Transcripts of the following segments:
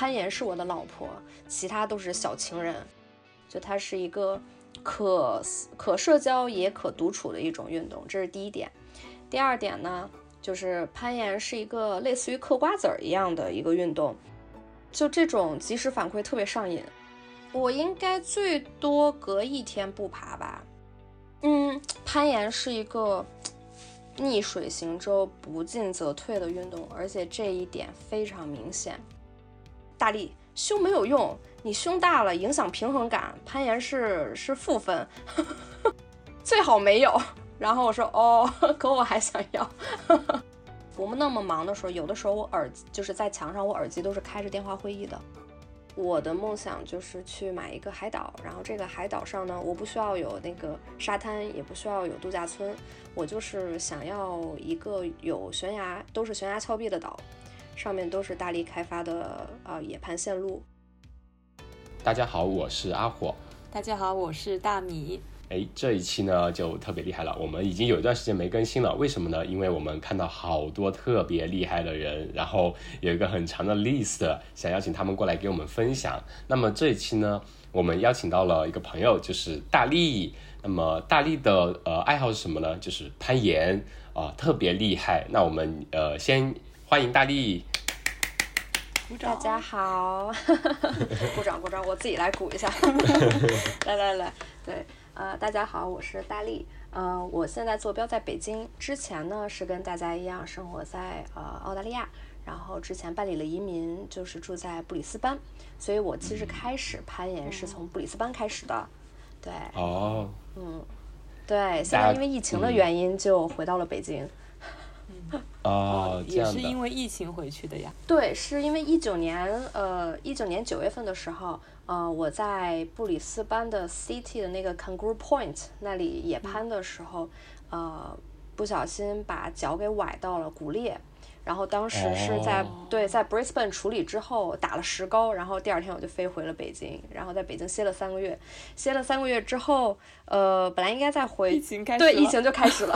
攀岩是我的老婆，其他都是小情人。就它是一个可可社交也可独处的一种运动，这是第一点。第二点呢，就是攀岩是一个类似于嗑瓜子儿一样的一个运动，就这种即时反馈特别上瘾。我应该最多隔一天不爬吧。嗯，攀岩是一个逆水行舟、不进则退的运动，而且这一点非常明显。大力，胸没有用。你胸大了影响平衡感，攀岩是是负分，最好没有。然后我说哦，可我还想要。我们那么忙的时候，有的时候我耳就是在墙上，我耳机都是开着电话会议的。我的梦想就是去买一个海岛，然后这个海岛上呢，我不需要有那个沙滩，也不需要有度假村，我就是想要一个有悬崖，都是悬崖峭壁的岛，上面都是大力开发的呃野盘线路。大家好，我是阿火。大家好，我是大米。哎，这一期呢就特别厉害了，我们已经有一段时间没更新了，为什么呢？因为我们看到好多特别厉害的人，然后有一个很长的 list，想邀请他们过来给我们分享。那么这一期呢，我们邀请到了一个朋友，就是大力。那么大力的呃爱好是什么呢？就是攀岩啊，特别厉害。那我们呃先欢迎大力。大家好，鼓掌鼓掌，我自己来鼓一下。来来来，对，呃，大家好，我是大力，呃，我现在坐标在北京，之前呢是跟大家一样生活在呃澳大利亚，然后之前办理了移民，就是住在布里斯班，所以我其实开始攀岩是从布里斯班开始的，对，哦，嗯，对，现在因为疫情的原因就回到了北京。哦，也是因为疫情回去的呀。对，是因为一九年，呃，一九年九月份的时候，呃，我在布里斯班的 City 的那个 Kangaroo Point 那里野攀的时候，呃，不小心把脚给崴到了骨裂。然后当时是在对在 Brisbane 处理之后打了石膏，然后第二天我就飞回了北京，然后在北京歇了三个月，歇了三个月之后，呃，本来应该再回，疫情开始对疫情就开始了。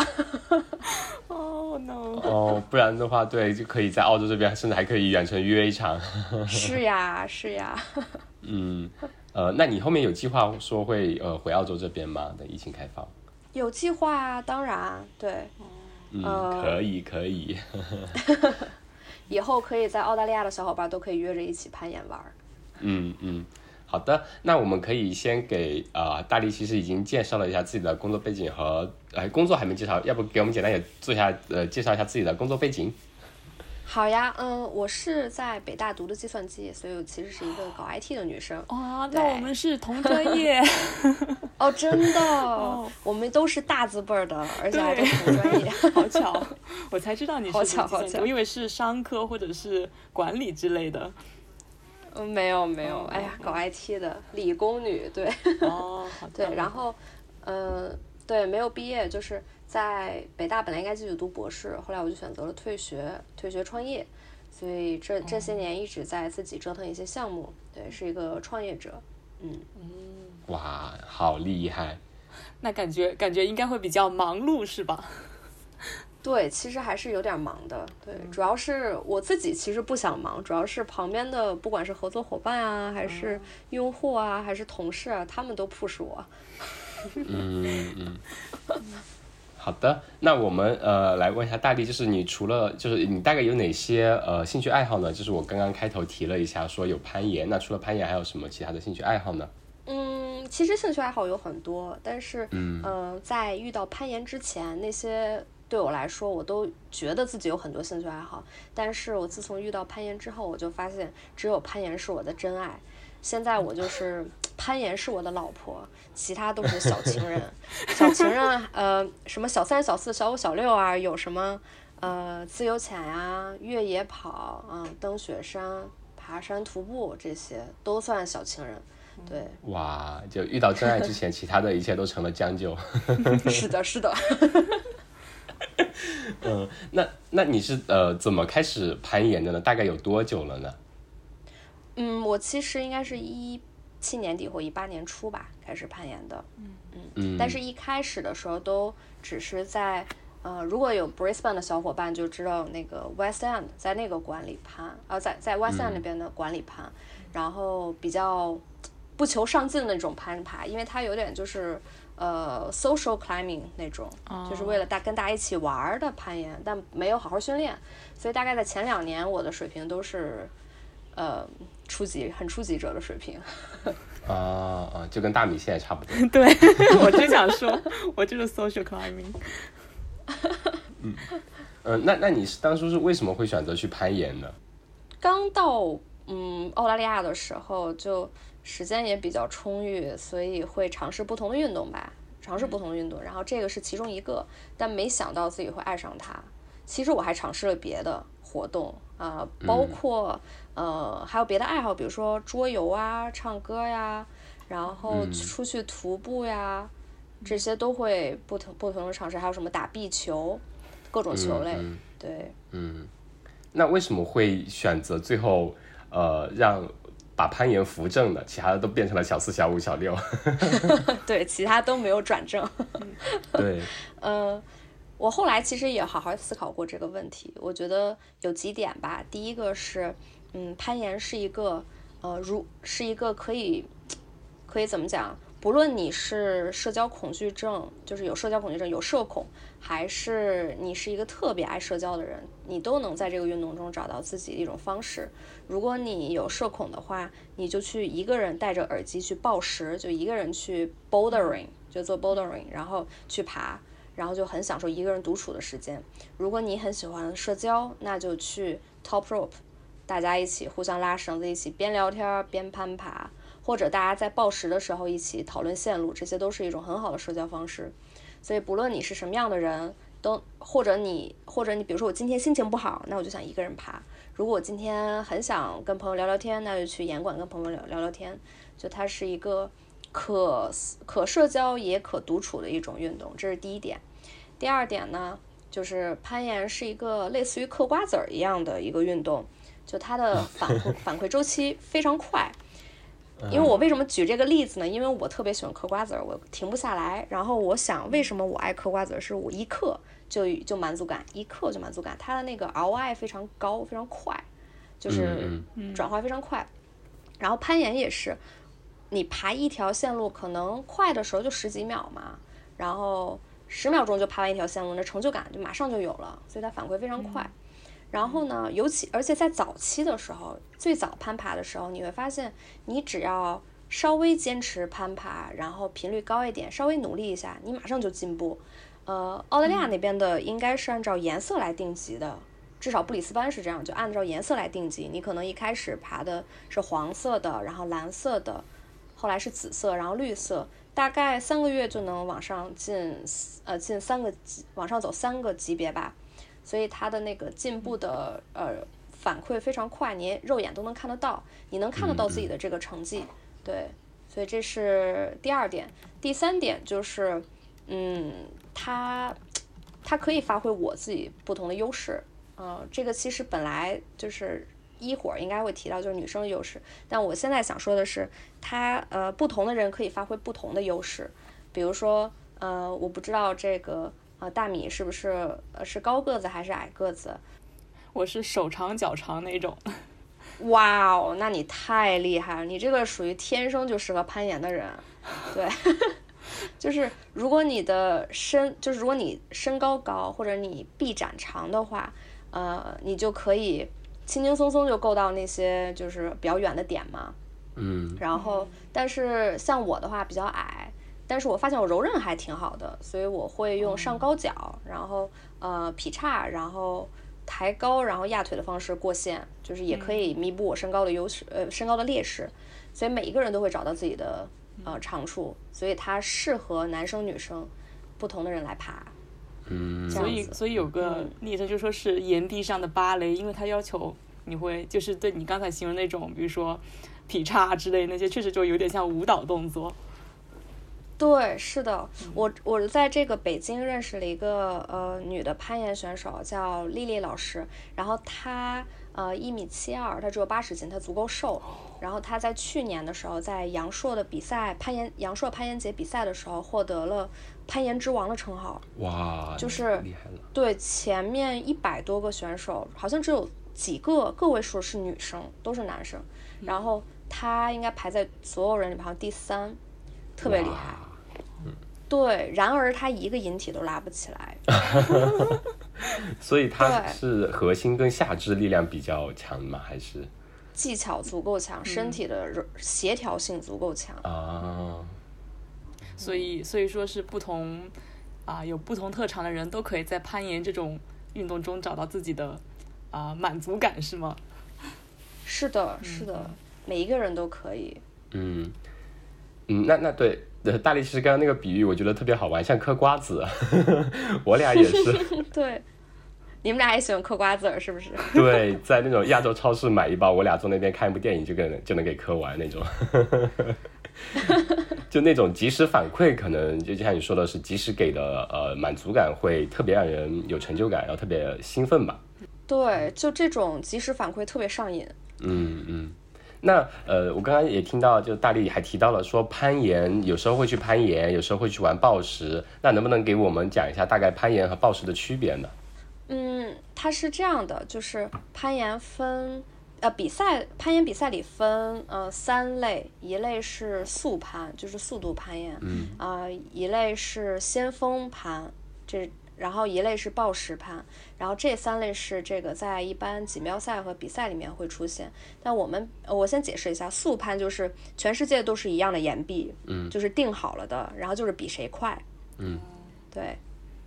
哦 no！哦，不然的话，对，就可以在澳洲这边，甚至还可以远程约一场。是呀，是呀。嗯，呃，那你后面有计划说会呃回澳洲这边吗？等疫情开放？有计划啊，当然，对。嗯，可以可以，以后可以在澳大利亚的小伙伴都可以约着一起攀岩玩。嗯嗯，好的，那我们可以先给啊大力其实已经介绍了一下自己的工作背景和哎工作还没介绍，要不给我们简单也做一下呃介绍一下自己的工作背景。好呀，嗯，我是在北大读的计算机，所以我其实是一个搞 IT 的女生。哇，那我们是同专业。哦，真的，我们都是大字辈儿的，而且还都是同专业，好巧，我才知道你是好巧好巧，我以为是商科或者是管理之类的。嗯，没有没有，哎呀，搞 IT 的理工女，对。哦，好 对，然后，呃，对，没有毕业，就是。在北大本来应该继续读博士，后来我就选择了退学，退学创业，所以这这些年一直在自己折腾一些项目，对，是一个创业者，嗯。嗯，哇，好厉害，那感觉感觉应该会比较忙碌是吧？对，其实还是有点忙的，对，主要是我自己其实不想忙，主要是旁边的不管是合作伙伴啊，还是用户啊，还是同事啊，他们都 push 我，嗯嗯。好的，那我们呃来问一下大力，就是你除了就是你大概有哪些呃兴趣爱好呢？就是我刚刚开头提了一下，说有攀岩，那除了攀岩还有什么其他的兴趣爱好呢？嗯，其实兴趣爱好有很多，但是嗯，在遇到攀岩之前，那些对我来说，我都觉得自己有很多兴趣爱好，但是我自从遇到攀岩之后，我就发现只有攀岩是我的真爱。现在我就是攀岩是我的老婆，其他都是小情人。小情人，呃，什么小三、小四、小五、小六啊，有什么呃自由潜呀、越野跑啊、登雪山、爬山、徒步这些都算小情人。对，哇，就遇到真爱之前，其他的一切都成了将就。是的，是的。嗯，那那你是呃怎么开始攀岩的呢？大概有多久了呢？嗯，我其实应该是一七年底或一八年初吧开始攀岩的。嗯。嗯，但是一开始的时候都只是在呃，如果有 Brisbane 的小伙伴就知道那个 West End 在那个馆里攀，呃，在在 West End 那边的馆里攀，然后比较不求上进的那种攀爬，因为它有点就是呃 social climbing 那种，就是为了大跟大家一起玩的攀岩，但没有好好训练，所以大概在前两年我的水平都是呃初级很初级者的水平。啊啊，就跟大米现在差不多。对，我就想说，我就是 social climbing。嗯，呃，那那你是当初是为什么会选择去攀岩呢？刚到嗯澳大利亚的时候，就时间也比较充裕，所以会尝试不同的运动吧，尝试不同的运动。然后这个是其中一个，但没想到自己会爱上它。其实我还尝试了别的活动啊，包括呃还有别的爱好，比如说桌游啊、唱歌呀，然后出去徒步呀。这些都会不同不同的尝试，还有什么打壁球，各种球类，对，嗯，那为什么会选择最后呃让把攀岩扶正呢？其他的都变成了小四、小五、小六，对，其他都没有转正。对，呃，我后来其实也好好思考过这个问题，我觉得有几点吧。第一个是，嗯，攀岩是一个呃，如是一个可以可以怎么讲？不论你是社交恐惧症，就是有社交恐惧症，有社恐，还是你是一个特别爱社交的人，你都能在这个运动中找到自己的一种方式。如果你有社恐的话，你就去一个人戴着耳机去暴食，就一个人去 bouldering，就做 bouldering，然后去爬，然后就很享受一个人独处的时间。如果你很喜欢社交，那就去 top rope，大家一起互相拉绳子，一起边聊天边攀爬。或者大家在报时的时候一起讨论线路，这些都是一种很好的社交方式。所以不论你是什么样的人，都或者你或者你，比如说我今天心情不好，那我就想一个人爬；如果我今天很想跟朋友聊聊天，那就去岩馆跟朋友聊聊聊天。就它是一个可可社交也可独处的一种运动，这是第一点。第二点呢，就是攀岩是一个类似于嗑瓜子儿一样的一个运动，就它的反馈反馈周期非常快。因为我为什么举这个例子呢？因为我特别喜欢嗑瓜子儿，我停不下来。然后我想，为什么我爱嗑瓜子儿？是我一嗑就就满足感，一嗑就满足感。它的那个 ROI 非常高，非常快，就是转化非常快。然后攀岩也是，你爬一条线路，可能快的时候就十几秒嘛，然后十秒钟就爬完一条线路，那成就感就马上就有了，所以它反馈非常快。然后呢，尤其而且在早期的时候，最早攀爬的时候，你会发现，你只要稍微坚持攀爬，然后频率高一点，稍微努力一下，你马上就进步。呃，澳大利亚那边的应该是按照颜色来定级的，至少布里斯班是这样，就按照颜色来定级。你可能一开始爬的是黄色的，然后蓝色的，后来是紫色，然后绿色，大概三个月就能往上进，呃，进三个级，往上走三个级别吧。所以它的那个进步的呃反馈非常快，你肉眼都能看得到，你能看得到自己的这个成绩，对，所以这是第二点。第三点就是，嗯，它它可以发挥我自己不同的优势，呃，这个其实本来就是一会儿应该会提到，就是女生的优势，但我现在想说的是，它呃不同的人可以发挥不同的优势，比如说呃，我不知道这个。呃，大米是不是呃是高个子还是矮个子？我是手长脚长那种。哇哦，那你太厉害了！你这个属于天生就适合攀岩的人。对，就是如果你的身，就是如果你身高高或者你臂展长的话，呃，你就可以轻轻松松就够到那些就是比较远的点嘛。嗯。然后，但是像我的话比较矮。但是我发现我柔韧还挺好的，所以我会用上高脚，然后呃劈叉，然后抬高，然后压腿的方式过线，就是也可以弥补我身高的优势，呃身高的劣势。所以每一个人都会找到自己的呃长处，所以它适合男生女生不同的人来爬。嗯，所以所以有个昵称就说是岩壁上的芭蕾，因为它要求你会就是对你刚才形容那种，比如说劈叉之类那些，确实就有点像舞蹈动作。对，是的，我我在这个北京认识了一个呃女的攀岩选手，叫丽丽老师。然后她呃一米七二，她只有八十斤，她足够瘦。然后她在去年的时候，在阳朔的比赛攀岩阳朔攀岩节比赛的时候，获得了攀岩之王的称号。哇，就是厉害了。对，前面一百多个选手，好像只有几个个位数是女生，都是男生。然后她应该排在所有人里面好像第三，特别厉害。哇对，然而他一个引体都拉不起来。所以他是核心跟下肢力量比较强吗？还是技巧足够强，身体的柔协调性足够强。啊？所以所以说是不同啊、有不同特长的人都可以在攀岩这种运动中找到自己的啊、满足感，是吗？是的，是的，每一个人都可以。嗯嗯，那那对。呃，大力其实刚刚那个比喻，我觉得特别好玩，像嗑瓜子，我俩也是。对，你们俩也喜欢嗑瓜子儿是不是？对，在那种亚洲超市买一包，我俩坐那边看一部电影就给就能给嗑完那种。就那种及时反馈，可能就就像你说的是及时给的，呃，满足感会特别让人有成就感，然后特别兴奋吧。对，就这种及时反馈特别上瘾。嗯嗯。那呃，我刚刚也听到，就大力还提到了说攀岩，有时候会去攀岩，有时候会去玩暴食。那能不能给我们讲一下大概攀岩和暴食的区别呢？嗯，它是这样的，就是攀岩分，呃，比赛攀岩比赛里分呃三类，一类是速攀，就是速度攀岩，嗯啊、一类是先锋攀，这然后一类是报时攀，然后这三类是这个在一般锦标赛和比赛里面会出现。但我们呃我先解释一下，速攀就是全世界都是一样的岩壁，嗯就是定好了的，然后就是比谁快，嗯对，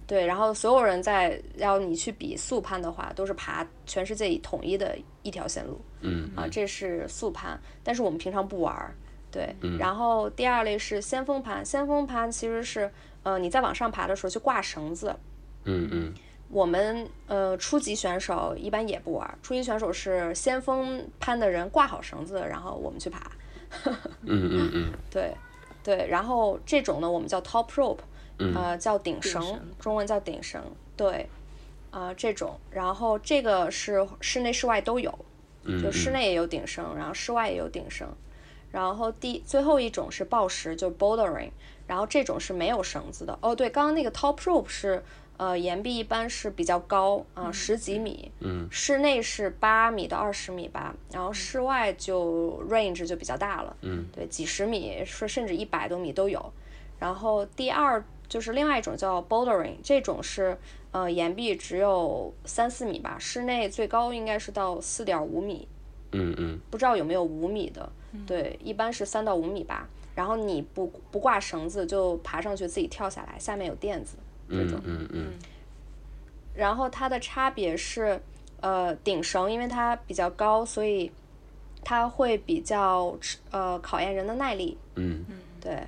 对，然后所有人在要你去比速攀的话，都是爬全世界统一的一条线路嗯啊，这是速攀。但是我们平常不玩儿，对。嗯然后第二类是先锋攀，先锋攀其实是呃你在往上爬的时候去挂绳子。嗯嗯我们呃初级选手一般也不玩儿，初级选手是先锋攀的人挂好绳子，然后我们去爬。嗯嗯嗯 对，对，然后这种呢，我们叫 top rope，嗯呃，叫顶绳，绳中文叫顶绳，对，呃，这种，然后这个是室内室外都有，嗯，就室内也有顶绳，然后室外也有顶绳，然后第最后一种是抱石，就是 bouldering，然后这种是没有绳子的。哦，对，刚刚那个 top rope 是。呃，岩壁一般是比较高啊、十几米，嗯，室内是八米到二十米吧，然后室外就 range 就比较大了，嗯，对，几十米，说甚至一百多米都有。然后第二就是另外一种叫 bouldering，这种是呃岩壁只有三四米吧，室内最高应该是到四点五米，嗯嗯。不知道有没有五米的，对，一般是三到五米吧。然后你不不挂绳子就爬上去自己跳下来，下面有垫子这种。嗯。嗯。嗯。然后它的差别是，呃，顶绳因为它比较高，所以它会比较呃考验人的耐力，嗯。对。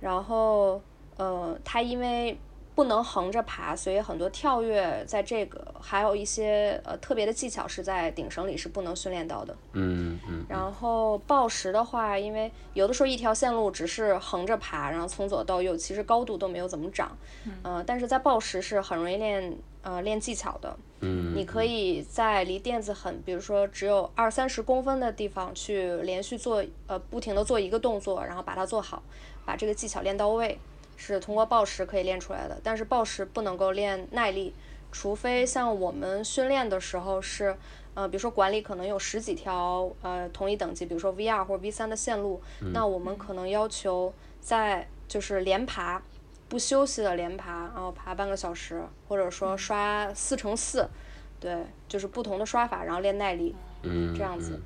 然后呃，它因为不能横着爬，所以很多跳跃在这个还有一些呃特别的技巧是在顶绳里是不能训练到的。嗯嗯。然后抱石的话，因为有的时候一条线路只是横着爬，然后从左到右，其实高度都没有怎么长，呃，但是在抱石是很容易练呃练技巧的。嗯，你可以在离垫子很，比如说只有二三十公分的地方去连续做呃不停的做一个动作，然后把它做好，把这个技巧练到位，是通过暴食可以练出来的。但是暴食不能够练耐力，除非像我们训练的时候是。呃，比如说管理可能有十几条呃同一等级，比如说 V 二或者 V 三的线路，那我们可能要求在就是连爬，不休息的连爬，然后爬半个小时，或者说刷四乘四，对，就是不同的刷法，然后练耐力，嗯这样子。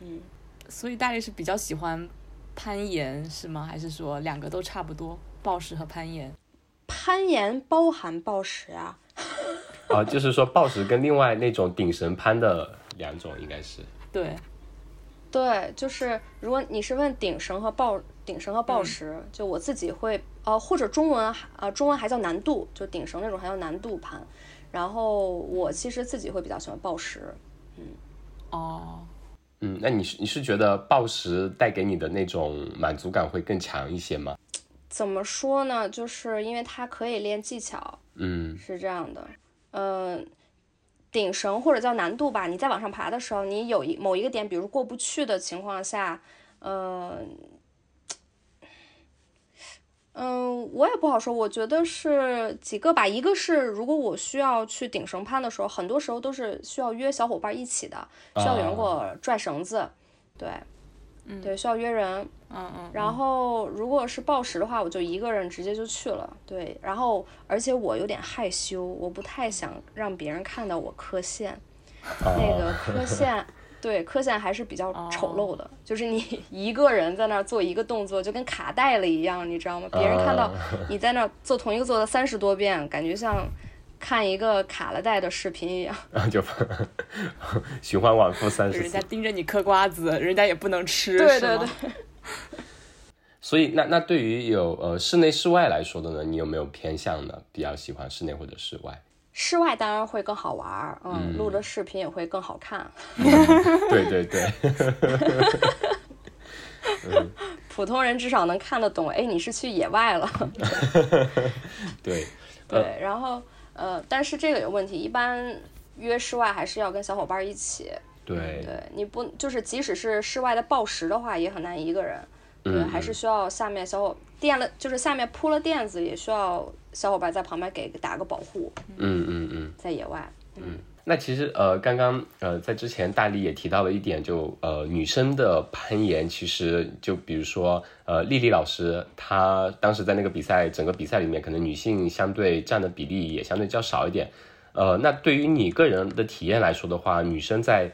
嗯，所以大力是比较喜欢攀岩是吗？还是说两个都差不多，暴食和攀岩？攀岩包含暴食啊，啊，就是说暴食跟另外那种顶绳攀的两种应该是，对，对，就是如果你是问顶绳和暴顶绳和暴食，就我自己会呃，或者中文还呃中文还叫难度，就顶绳那种还叫难度攀，然后我其实自己会比较喜欢暴食，嗯，哦，嗯，那你是你是觉得暴食带给你的那种满足感会更强一些吗？怎么说呢？就是因为它可以练技巧，嗯是这样的，嗯、顶绳或者叫难度吧，你在往上爬的时候，你有一某一个点，比如过不去的情况下，呃，嗯，我也不好说。我觉得是几个吧，一个是如果我需要去顶绳攀的时候，很多时候都是需要约小伙伴一起的，需要有人给我拽绳子，对，对，需要约人。嗯嗯。然后如果是报时的话，我就一个人直接就去了。对，然后而且我有点害羞，我不太想让别人看到我磕线，那个磕线。对，磕线还是比较丑陋的，就是你 一个人在那儿做一个动作，就跟卡带了一样，你知道吗？别人看到你在那儿做同一个做了三十多遍，感觉像看一个卡了带的视频一样。然后就 循环往复三十次。人家盯着你嗑瓜子，人家也不能吃，对对对。所以，那那对于有呃室内室外来说的呢，你有没有偏向呢？比较喜欢室内或者室外？室外当然会更好玩儿，嗯，录的视频也会更好看。对对对。普通人至少能看得懂，哎，你是去野外了。对。对，然后呃，但是这个有问题，一般约室外还是要跟小伙伴一起。对。对，你不就是即使是室外的暴食的话，也很难一个人。对，还是需要下面小伙垫了，就是下面铺了垫子，也需要小伙伴在旁边给打个保护。嗯嗯嗯，在野外。嗯，那其实呃，刚刚呃，在之前大力也提到了一点，就呃，女生的攀岩，其实就比如说呃，丽丽老师，她当时在那个比赛，整个比赛里面，可能女性相对占的比例也相对较少一点。呃，那对于你个人的体验来说的话，女生在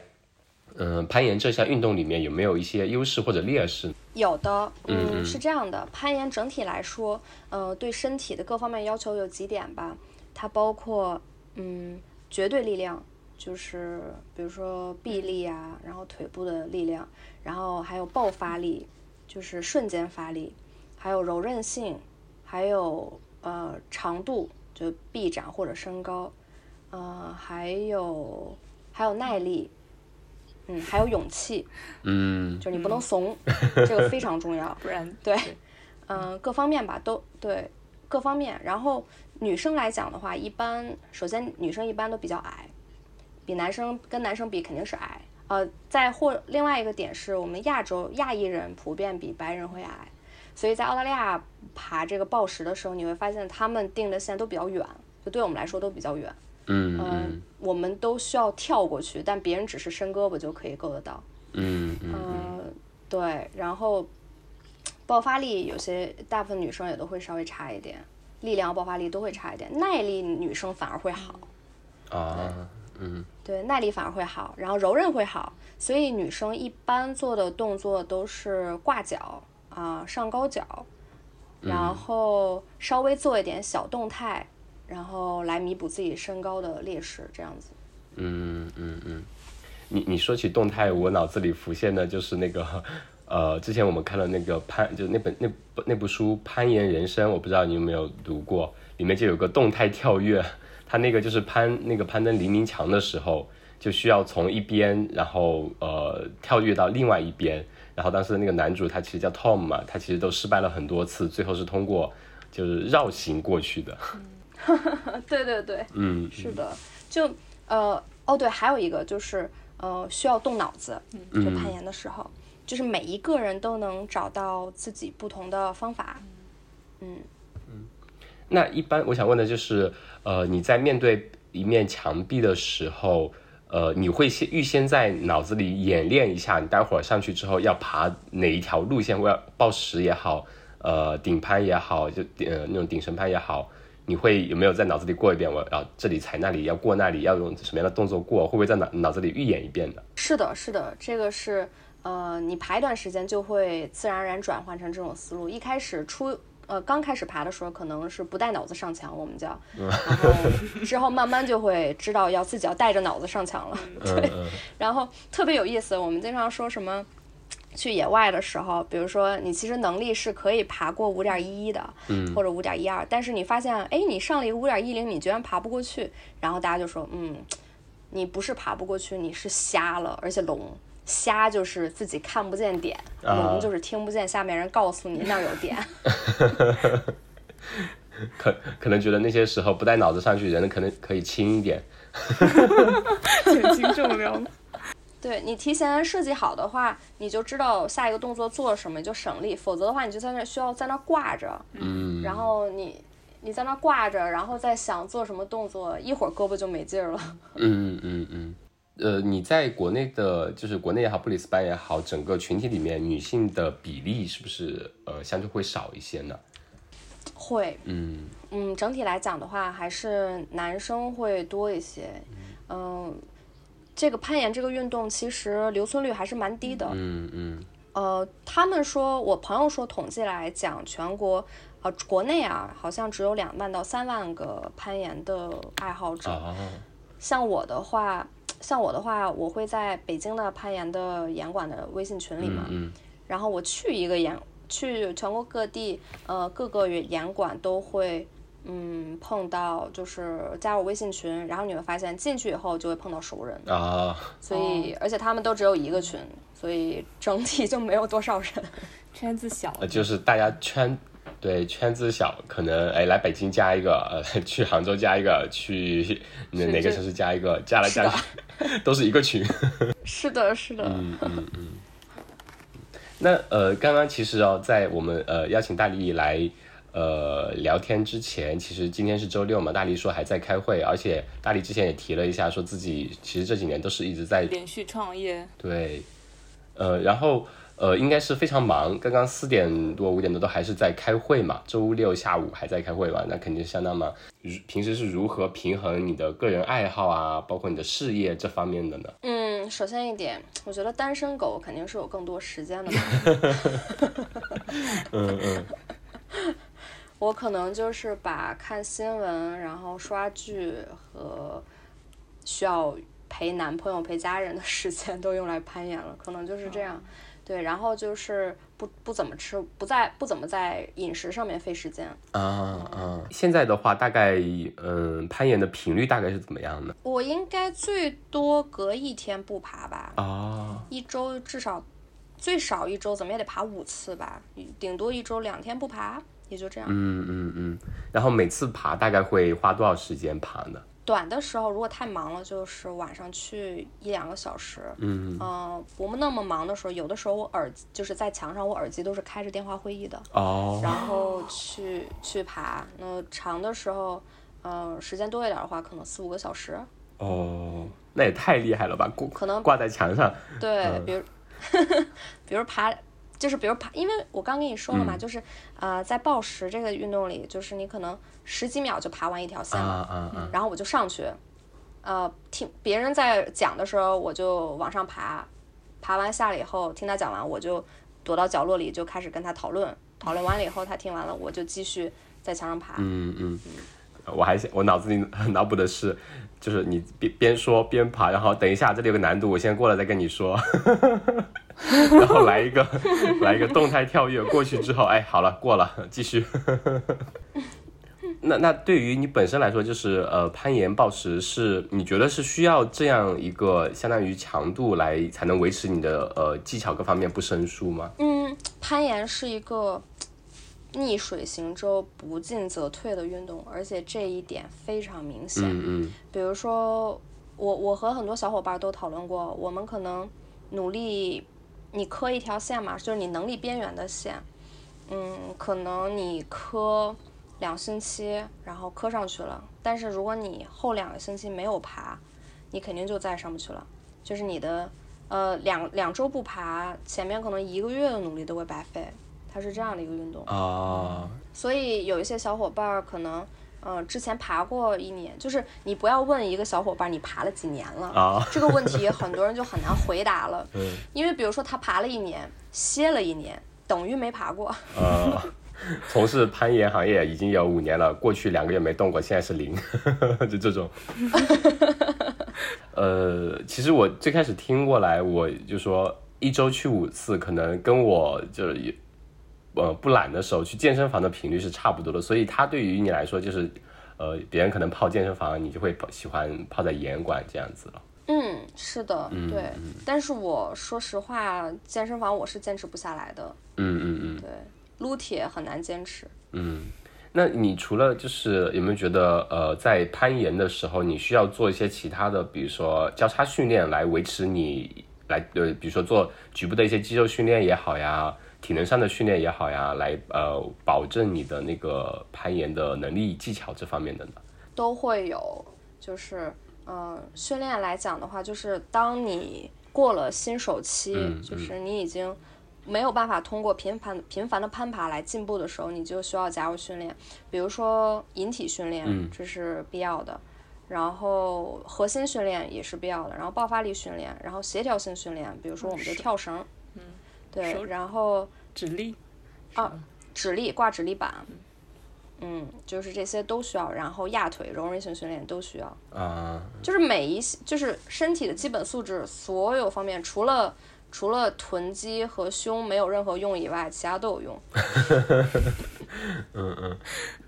嗯，攀岩这项运动里面有没有一些优势或者劣势？有的，嗯，是这样的，攀岩整体来说，呃，对身体的各方面要求有几点吧，它包括，嗯，绝对力量，就是比如说臂力啊，然后腿部的力量，然后还有爆发力，就是瞬间发力，还有柔韧性，还有呃长度，就臂展或者身高，呃，还有还有耐力。嗯，还有勇气，嗯，就你不能怂，这个非常重要，不然对，嗯，各方面吧，都对，各方面。然后女生来讲的话，一般首先女生一般都比较矮，比男生跟男生比肯定是矮，呃，再或另外一个点是我们亚洲亚裔人普遍比白人会矮，所以在澳大利亚爬这个暴石的时候，你会发现他们定的线都比较远，就对我们来说都比较远。嗯嗯，我们都需要跳过去，但别人只是伸胳膊就可以够得到。嗯嗯，对，然后爆发力有些大部分女生也都会稍微差一点，力量爆发力都会差一点，耐力女生反而会好。啊，嗯，对，耐力反而会好，然后柔韧会好，所以女生一般做的动作都是挂脚啊，上高脚，然后稍微做一点小动态。然后来弥补自己身高的劣势，这样子。嗯嗯嗯，你你说起动态，我脑子里浮现的就是那个，呃，之前我们看了那个攀，就那本那那部书《攀岩人生》，我不知道你有没有读过，里面就有个动态跳跃，他那个就是攀那个攀登黎明墙的时候，就需要从一边，然后呃跳跃到另外一边，然后当时那个男主他其实叫 Tom 嘛，他其实都失败了很多次，最后是通过就是绕行过去的。对对对，嗯，是的，就呃哦对，还有一个就是呃需要动脑子，就攀岩的时候，就是每一个人都能找到自己不同的方法，嗯嗯。那一般我想问的就是，呃，你在面对一面墙壁的时候，呃，你会先预先在脑子里演练一下，你待会儿上去之后要爬哪一条路线，或要报时也好，呃，顶攀也好，就呃那种顶绳攀也好。你会有没有在脑子里过一遍？我要这里踩那里，要过那里，要用什么样的动作过？会不会在脑脑子里预演一遍的？是的，是的，这个是呃，你爬一段时间就会自然而然转换成这种思路。一开始出呃刚开始爬的时候，可能是不带脑子上墙，我们叫，然后之后慢慢就会知道要自己要带着脑子上墙了。对，然后特别有意思，我们经常说什么？去野外的时候，比如说你其实能力是可以爬过五点一一的，嗯，或者五点一二，但是你发现，哎，你上了一个五点一零，你居然爬不过去，然后大家就说，嗯，你不是爬不过去，你是瞎了，而且聋，瞎就是自己看不见点，聋就是听不见下面人告诉你那儿有点。可可能觉得那些时候不带脑子上去，人可能可以轻一点，减轻重量。对你提前设计好的话，你就知道下一个动作做什么，你就省力。否则的话，你就在那需要在那挂着，嗯，然后你你在那挂着，然后再想做什么动作，一会儿胳膊就没劲儿了。嗯嗯嗯，呃，你在国内的，就是国内也好，布里斯班也好，整个群体里面女性的比例是不是呃相对会少一些呢？会，嗯嗯，整体来讲的话，还是男生会多一些。嗯，这个攀岩这个运动其实留存率还是蛮低的。嗯嗯呃，他们说，我朋友说，统计来讲，全国呃国内啊，好像只有两万到三万个攀岩的爱好者。啊像我的话，像我的话，我会在北京的攀岩的岩馆的微信群里嘛，嗯然后我去一个岩，去全国各地，呃，各个岩馆都会，嗯，碰到就是加入微信群，然后你会发现进去以后就会碰到熟人，嗯啊，所以、而且他们都只有一个群，所以整体就没有多少人。圈子小，呃就是大家圈。对圈子小，可能哎来北京加一个，呃 去杭州加一个，去哪哪个城市加一个，加来加去 都是一个群。是的，是的，嗯嗯嗯。那呃，刚刚其实哦，在我们呃邀请大力来呃聊天之前，其实今天是周六嘛，大力说还在开会，而且大力之前也提了一下，说自己其实这几年都是一直在连续创业，对，呃，然后呃应该是非常忙，刚刚四点多五点多都还是在开会嘛，周六下午还在开会嘛，那肯定相当忙。如平时是如何平衡你的个人爱好啊，包括你的事业这方面的呢？嗯，首先一点，我觉得单身狗肯定是有更多时间的嘛。嗯嗯 我可能就是把看新闻，然后刷剧和需要陪男朋友、陪家人的时间都用来攀岩了，可能就是这样。对，然后就是不不怎么吃，不在不怎么在饮食上面费时间。啊啊！现在的话，大概嗯，攀岩的频率大概是怎么样呢？我应该最多隔一天不爬吧，啊一周至少最少一周怎么也得爬五次吧，顶多一周两天不爬，也就这样。嗯嗯嗯。然后每次爬大概会花多少时间爬呢？短的时候如果太忙了，就是晚上去一两个小时。嗯嗯，不那么忙的时候，有的时候我耳机就是在墙上，我耳机都是开着电话会议的，哦然后去去爬。那长的时候，呃，时间多一点的话，可能四五个小时。哦，那也太厉害了吧！挂可能挂在墙上。对，比如 比如爬，就是比如爬，因为我刚跟你说了嘛，就是呃，在暴食这个运动里，就是你可能十几秒就爬完一条线啊了，啊啊！然后我就上去，呃，听别人在讲的时候，我就往上爬，爬完下来以后，听他讲完，我就躲到角落里就开始跟他讨论，讨论完了以后，他听完了，我就继续在墙上爬。嗯嗯。我还想，我脑子里 脑补的是，就是你边边说边爬，然后等一下这里有个难度，我先过来再跟你说，然后来一个 来一个动态跳跃过去之后，哎，好了过了，继续。那那对于你本身来说，就是呃攀岩暴食是你觉得是需要这样一个相当于强度来才能维持你的呃技巧各方面不生疏吗？嗯，攀岩是一个逆水行舟、不进则退的运动，而且这一点非常明显。嗯嗯比如说，我我和很多小伙伴都讨论过，我们可能努力，你磕一条线嘛，就是你能力边缘的线，嗯，可能你磕两星期，然后磕上去了，但是如果你后两个星期没有爬，你肯定就再上不去了，就是你的呃两两周不爬，前面可能一个月的努力都会白费，它是这样的一个运动。啊所以有一些小伙伴儿可能，嗯，之前爬过一年，就是你不要问一个小伙伴儿你爬了几年了，啊这个问题很多人就很难回答了，嗯 因为比如说他爬了一年，歇了一年，等于没爬过。呃，从事攀岩行业已经有五年了，过去两个月没动过，现在是零，就这种。呃，其实我最开始听过来，我就说一周去五次，可能跟我就是呃不懒的时候去健身房的频率是差不多的，所以它对于你来说就是呃别人可能泡健身房，你就会喜欢泡在岩馆这样子了。嗯，是的，对。但是我说实话，健身房我是坚持不下来的，嗯嗯嗯对，撸铁很难坚持。嗯。那你除了就是有没有觉得呃，在攀岩的时候，你需要做一些其他的，比如说交叉训练来维持你来呃，比如说做局部的一些肌肉训练也好呀，体能上的训练也好呀，来呃保证你的那个攀岩的能力技巧这方面的呢？都会有，就是嗯、呃训练来讲的话，就是当你过了新手期，嗯就是你已经没有办法通过频繁频繁的攀爬来进步的时候，你就需要加入训练，比如说引体训练，嗯这是必要的。然后核心训练也是必要的，然后爆发力训练，然后协调性训练，比如说我们的跳绳，嗯，对，然后指力，啊指力挂指力板，嗯，就是这些都需要，然后压腿、柔韧性训练都需要。啊、就是每一就是身体的基本素质，所有方面除了除了臀肌和胸没有任何用以外，其他都有用。嗯嗯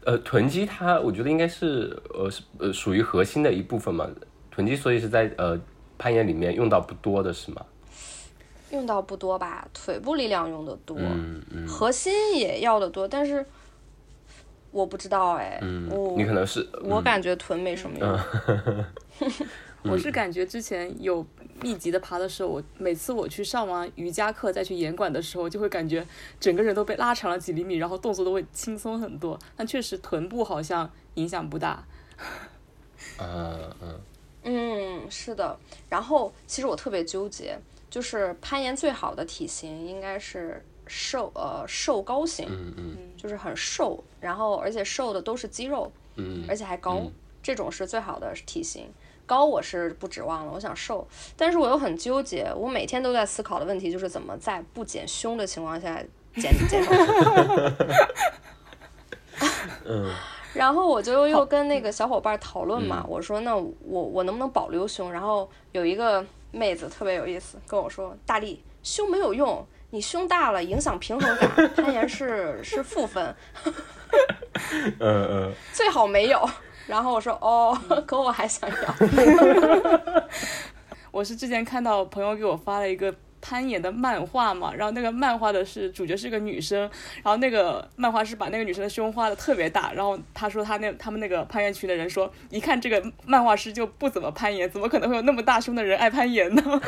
呃，臀肌它我觉得应该是呃是呃属于核心的一部分嘛，臀肌所以是在呃攀岩里面用到不多的是吗？用到不多吧，腿部力量用的多，嗯嗯核心也要的多，但是我不知道哎，嗯我，你可能是我感觉臀没什么用。我是感觉之前有密集的爬的时候，我每次我去上完瑜伽课再去严管的时候，就会感觉整个人都被拉长了几厘米，然后动作都会轻松很多。但确实臀部好像影响不大。嗯嗯嗯，是的。然后其实我特别纠结，就是攀岩最好的体型应该是瘦呃瘦高型，嗯嗯就是很瘦，然后而且瘦的都是肌肉，嗯而且还高，这种是最好的体型。高我是不指望了，我想瘦，但是我又很纠结。我每天都在思考的问题就是怎么在不减胸的情况下减减少。嗯然后我就又跟那个小伙伴讨论嘛，我说那我我能不能保留胸？然后有一个妹子特别有意思，跟我说大力胸没有用，你胸大了影响平衡感，攀岩是是负分，嗯嗯最好没有。然后我说哦，可我还想要。我是之前看到朋友给我发了一个攀岩的漫画嘛，然后那个漫画的是主角是个女生，然后那个漫画师把那个女生的胸画的特别大，然后他说他那他们那个攀岩群的人说，一看这个漫画师就不怎么攀岩，怎么可能会有那么大胸的人爱攀岩呢？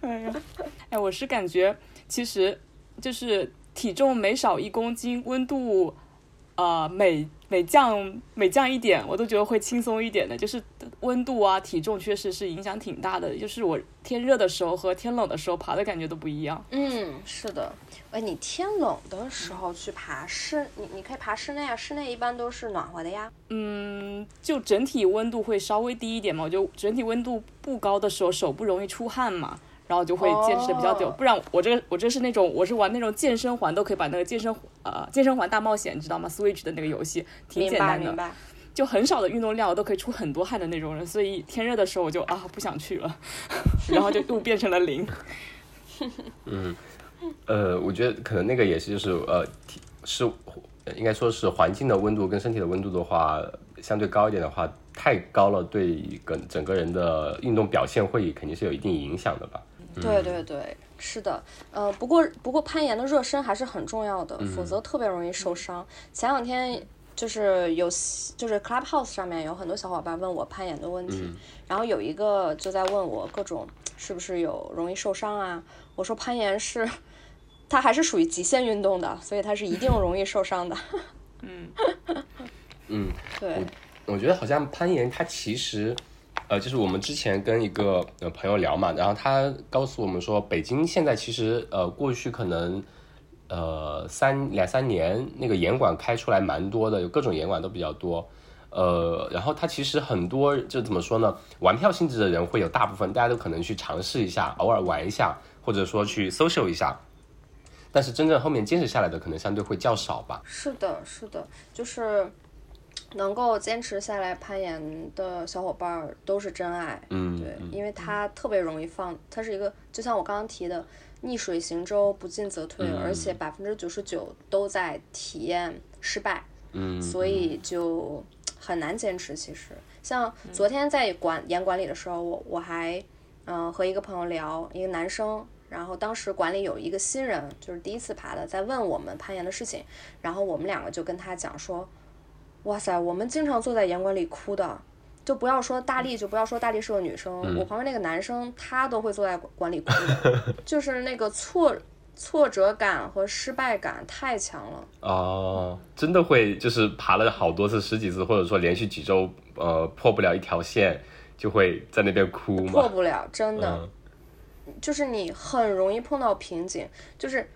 哎呀，哎，我是感觉其实就是体重每少一公斤，温度呃每每降每降一点，我都觉得会轻松一点的。就是温度啊，体重确实是影响挺大的。就是我天热的时候和天冷的时候爬的感觉都不一样。嗯，是的。哎，你天冷的时候去爬室，你你可以爬室内啊，室内一般都是暖和的呀。嗯，就整体温度会稍微低一点嘛，我就整体温度不高的时候手不容易出汗嘛，然后就会坚持的比较久。哦不然我这个我这是那种我是玩那种健身环都可以把那个健身呃健身环大冒险，你知道吗？Switch 的那个游戏挺简单的。就很少的运动量我都可以出很多汗的那种人，所以天热的时候我就啊不想去了，然后就又变成了零。嗯呃，我觉得可能那个也是就是呃是呃应该说是环境的温度跟身体的温度的话，相对高一点的话，太高了对跟整个人的运动表现会肯定是有一定影响的吧。对对对，是的，呃，不过不过攀岩的热身还是很重要的，否则特别容易受伤。前两天就是有就是 Clubhouse 上面有很多小伙伴问我攀岩的问题，然后有一个就在问我各种是不是有容易受伤啊？我说攀岩是 它还是属于极限运动的，所以它是一定容易受伤的。嗯嗯，对，我觉得好像攀岩它其实。呃，就是我们之前跟一个呃朋友聊嘛，然后他告诉我们说，北京现在其实呃过去可能呃三两三年那个严管开出来蛮多的，有各种严管都比较多。呃，然后它其实很多就怎么说呢，玩票性质的人会有大部分，大家都可能去尝试一下，偶尔玩一下，或者说去 social 一下。但是真正后面坚持下来的可能相对会较少吧。是的，是的，就是能够坚持下来攀岩的小伙伴儿都是真爱。嗯，对，因为他特别容易放，他是一个就像我刚刚提的逆水行舟，不进则退，而且百分之九十九都在体验失败，嗯，所以就很难坚持。其实，像昨天在管岩管理的时候，我我还嗯、呃和一个朋友聊，一个男生，然后当时馆里有一个新人，就是第一次爬的，在问我们攀岩的事情，然后我们两个就跟他讲说，哇塞，我们经常坐在岩馆里哭的，就不要说大力，就不要说大力是个女生，我旁边那个男生他都会坐在馆里哭的，就是那个挫挫折感和失败感太强了。哦，真的会就是爬了好多次、十几次，或者说连续几周，呃，破不了一条线，就会在那边哭吗？破不了，真的。嗯就是你很容易碰到瓶颈，就是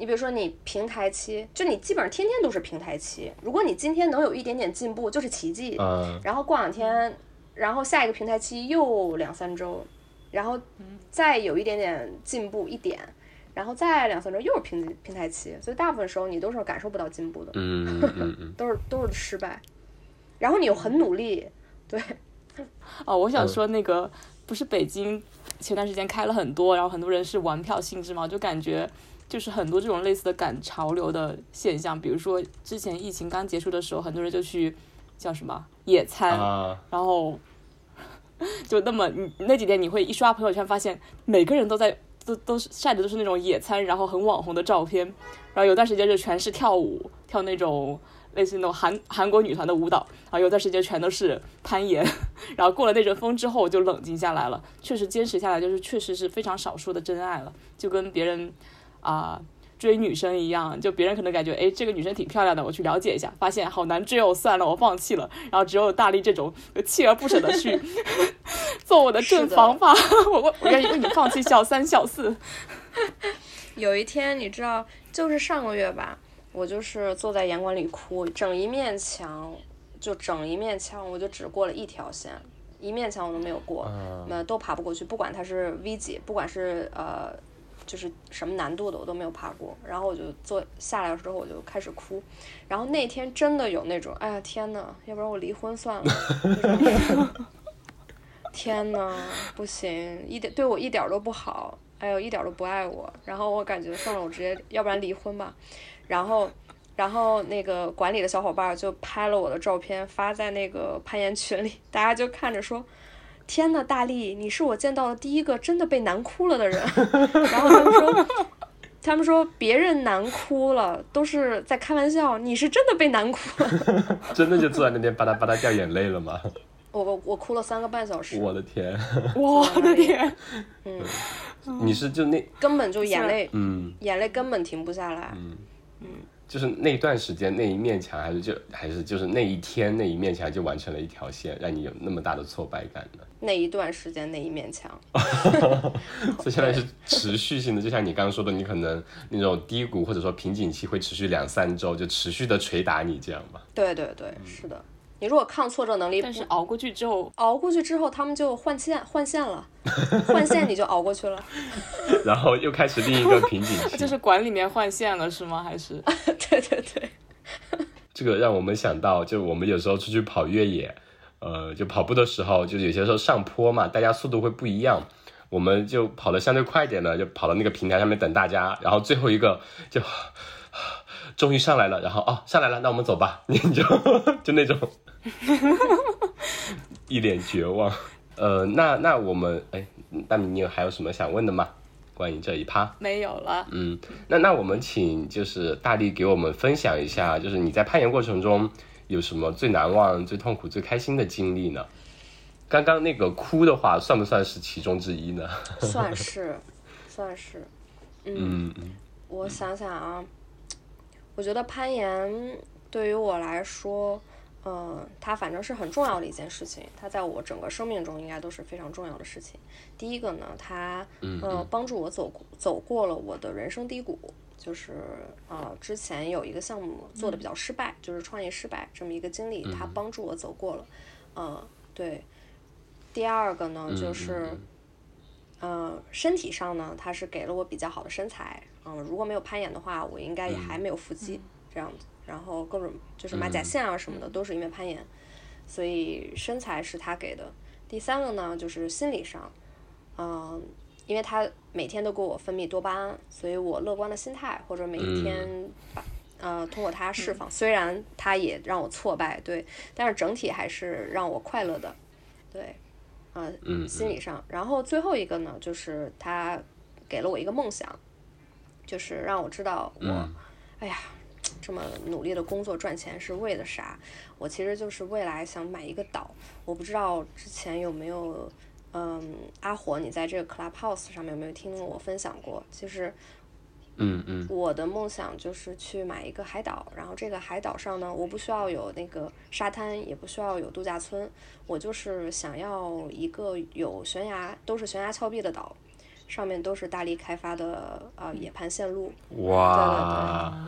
你比如说你平台期，就你基本上天天都是平台期。如果你今天能有一点点进步，就是奇迹。嗯然后过两天，然后下一个平台期又两三周，然后再有一点点进步一点，然后再两三周又是平平台期。所以大部分时候你都是感受不到进步的，嗯嗯嗯，都是都是失败。然后你又很努力，对，哦，我想嗯说那个、不是北京前段时间开了很多，然后很多人是玩票性质嘛，就感觉就是很多这种类似的赶潮流的现象，比如说之前疫情刚结束的时候，很多人就去叫什么野餐，啊，然后 就那么你那几天你会一刷朋友圈，发现每个人都在都都是晒的都是那种野餐，然后很网红的照片，然后有段时间就全是跳舞，跳那种类似那种韩韩国女团的舞蹈，然后有段时间全都是攀岩，然后过了那阵风之后就冷静下来了，确实坚持下来就是确实是非常少数的真爱了，就跟别人啊。追女生一样，就别人可能感觉，哎，这个女生挺漂亮的，我去了解一下，发现好难追哦，算了，我放弃了。然后只有大力这种锲而不舍的去 做我的正房吧，我我我愿意为你放弃小三小四。有一天，你知道，就是上个月吧，我就是坐在岩馆里哭，整一面墙，就整一面墙，我就只过了一条线，一面墙我都没有过，嗯呃，都爬不过去，不管它是 V 几，不管是呃，就是什么难度的，我都没有爬过。然后我就坐下来之后，我就开始哭。然后那天真的有那种，哎呀天呐，要不然我离婚算了。天呐，不行，一点对我一点都不好，哎呦，一点都不爱我。然后我感觉算了，我直接要不然离婚吧。然后，然后那个管理的小伙伴就拍了我的照片发在那个攀岩群里，大家就看着说。天呐，大力，你是我见到的第一个真的被难哭了的人。然后他们说，他们说别人难哭了都是在开玩笑，你是真的被难哭了。真的就坐在那边吧嗒吧嗒掉眼泪了吗？我我我哭了三个半小时，我的天，我的天，嗯，你是就那根本就眼泪嗯，眼泪根本停不下来。就是那段时间那一面墙，还是就还是就是那一天那一面墙就完成了一条线，让你有那么大的挫败感呢？那一段时间那一面墙，所以现在是 持续性的，就像你刚刚说的，你可能那种低谷或者说瓶颈期会持续两三周，就持续的捶打你这样吧。对对对，是的。你如果抗挫折能力但是熬过去之后，熬过去之后，他们就换线换线了，换线你就熬过去了。然后又开始另一个瓶颈期，就是馆里面换线了是吗？还是对 对对，这个让我们想到，就我们有时候出去跑越野，呃，就跑步的时候，就有些时候上坡嘛，大家速度会不一样，我们就跑得相对快一点的，就跑到那个平台上面等大家，然后最后一个就 终于上来了，然后哦上来了，那我们走吧，你就就那种 一脸绝望。呃，那那我们哎，大米，你有还有什么想问的吗？关于这一趴？没有了？嗯，那那我们请就是大力给我们分享一下，就是你在攀岩过程中有什么最难忘、最痛苦、最开心的经历呢？刚刚那个哭的话，算不算是其中之一呢？算是，算是。嗯嗯我想想啊，我觉得攀岩对于我来说，呃，它反正是很重要的一件事情，它在我整个生命中应该都是非常重要的事情。第一个呢，它呃帮助我走过走过了我的人生低谷，就是呃之前有一个项目做的比较失败，就是创业失败这么一个经历，它帮助我走过了。嗯，对。第二个呢，就是。呃，身体上呢，它是给了我比较好的身材。嗯、如果没有攀岩的话，我应该也还没有腹肌、这样子。然后各种就是马甲线啊什么的，都是因为攀岩，所以身材是他给的。第三个呢，就是心理上，嗯、因为他每天都给我分泌多巴胺，所以我乐观的心态或者每一天把。呃，通过它释放，虽然它也让我挫败，对，但是整体还是让我快乐的，对，呃，嗯心理上。然后最后一个呢，就是他给了我一个梦想，就是让我知道我，嗯哎呀，这么努力的工作赚钱是为了啥？我其实就是未来想买一个岛。我不知道之前有没有，嗯，阿火，你在这个 Clubhouse 上面有没有听我分享过？就是嗯嗯我的梦想就是去买一个海岛，然后这个海岛上呢，我不需要有那个沙滩，也不需要有度假村，我就是想要一个有悬崖，都是悬崖峭壁的岛，上面都是大力开发的呃野盘线路。哇，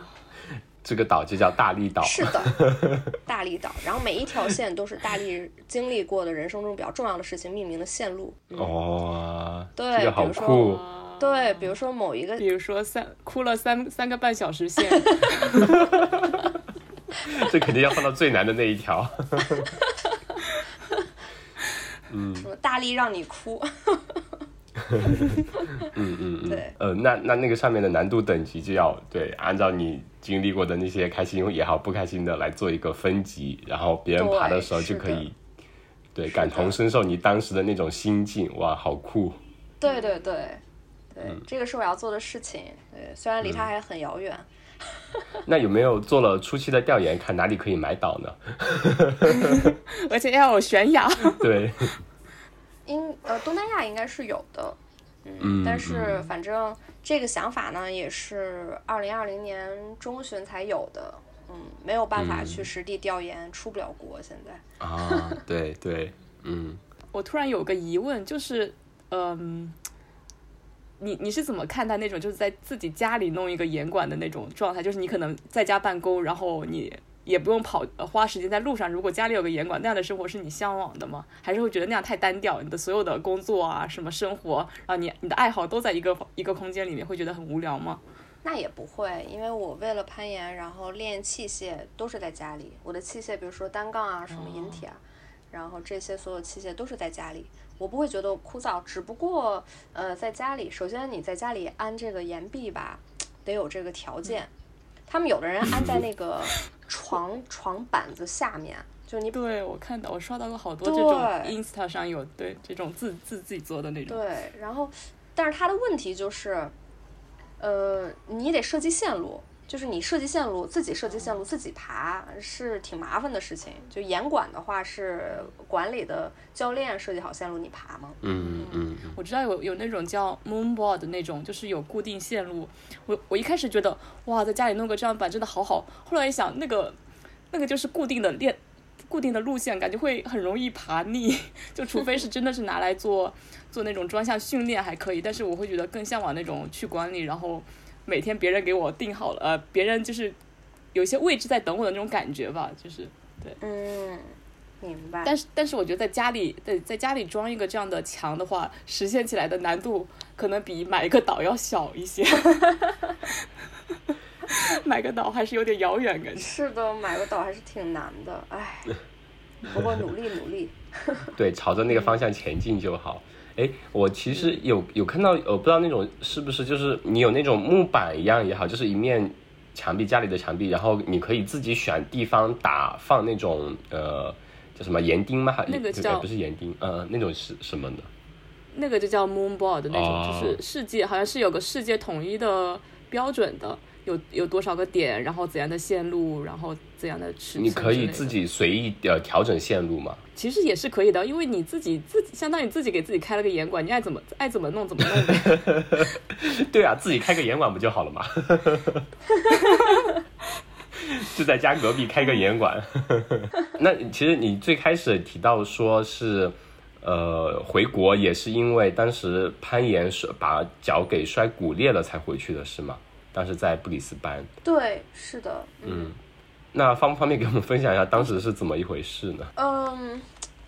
这个岛就叫大力岛。是的，大力岛，然后每一条线都是大力经历过的人生中比较重要的事情命名的线路。嗯哦，对这个好比如说酷。对，比如说某一个比如说三哭了三三个半小时线，这肯定要放到最难的那一条。嗯什么大力让你哭，嗯嗯嗯。对呃，那那那个上面的难度等级就要对，按照你经历过的那些开心也好，不开心的来做一个分级，然后别人爬的时候就可以，对，感同身受你当时的那种心境，哇，好酷。对对对对，嗯这个是我要做的事情。对，虽然离它还很遥远。那有没有做了初期的调研，看哪里可以买岛呢？而且要有悬崖。对，应呃东南亚应该是有的，嗯，但是反正这个想法呢，也是二零二零年中旬才有的，嗯，没有办法去实地调研，出不了国。现在啊，对对，嗯。我突然有个疑问，就是，嗯，你你是怎么看待那种就是在自己家里弄一个严管的那种状态？就是你可能在家办公，然后你也不用跑呃花时间在路上。如果家里有个严管，那样的生活是你向往的吗？还是会觉得那样太单调？你的所有的工作啊，什么生活，然后你你的爱好都在一个一个空间里面，会觉得很无聊吗？那也不会，因为我为了攀岩，然后练器械都是在家里。我的器械，比如说单杠啊，什么引体啊，然后这些所有器械都是在家里。我不会觉得枯燥，只不过呃，在家里，首先你在家里安这个岩壁吧，得有这个条件。他们有的人安在那个 床床板子下面，就是你对我看到我刷到过好多这种 Insta 上有对这种自自自己做的那种。对，然后，但是它的问题就是，呃，你得设计线路，就是你设计线路，自己设计线路，自己爬是挺麻烦的事情。就严管的话是管理的教练设计好线路，你爬吗？嗯嗯嗯我知道有有那种叫 Moonboard 的那种，就是有固定线路。我我一开始觉得哇，在家里弄个这样板真的好好，后来一想，那个那个就是固定的练固定的路线，感觉会很容易爬腻。就除非是真的是拿来做做那种专项训练还可以，但是我会觉得更向往那种去管理，然后每天别人给我定好了，呃，别人就是有些位置在等我的那种感觉吧，就是对。嗯，明白。但是但是我觉得在家里在在家里装一个这样的墙的话，实现起来的难度可能比买一个岛要小一些。买个岛还是有点遥远感觉。是的，买个岛还是挺难的，唉。不过努力努力。对，朝着那个方向前进就好。哎，我其实有有看到，我不知道那种是不是就是你有那种木板一样也好，就是一面墙壁家里的墙壁，然后你可以自己选地方打放那种呃叫什么岩钉吗？那个叫不是岩钉，呃，那种是什么的？那个就叫 Moonboard 的那种，哦就是世界好像是有个世界统一的标准的，有有多少个点，然后怎样的线路，然后怎样的尺寸你可以自己随意呃调整线路吗？其实也是可以的，因为你自己自己相当于自己给自己开了个严管，你爱怎么爱怎么弄怎么弄呗。对啊，自己开个严管不就好了嘛？就在家隔壁开个严管。那其实你最开始提到说是，呃，回国也是因为当时攀岩是把脚给摔骨裂了才回去的，是吗？当时在布里斯班。对，是的，嗯，那方不方便给我们分享一下当时是怎么一回事呢？嗯，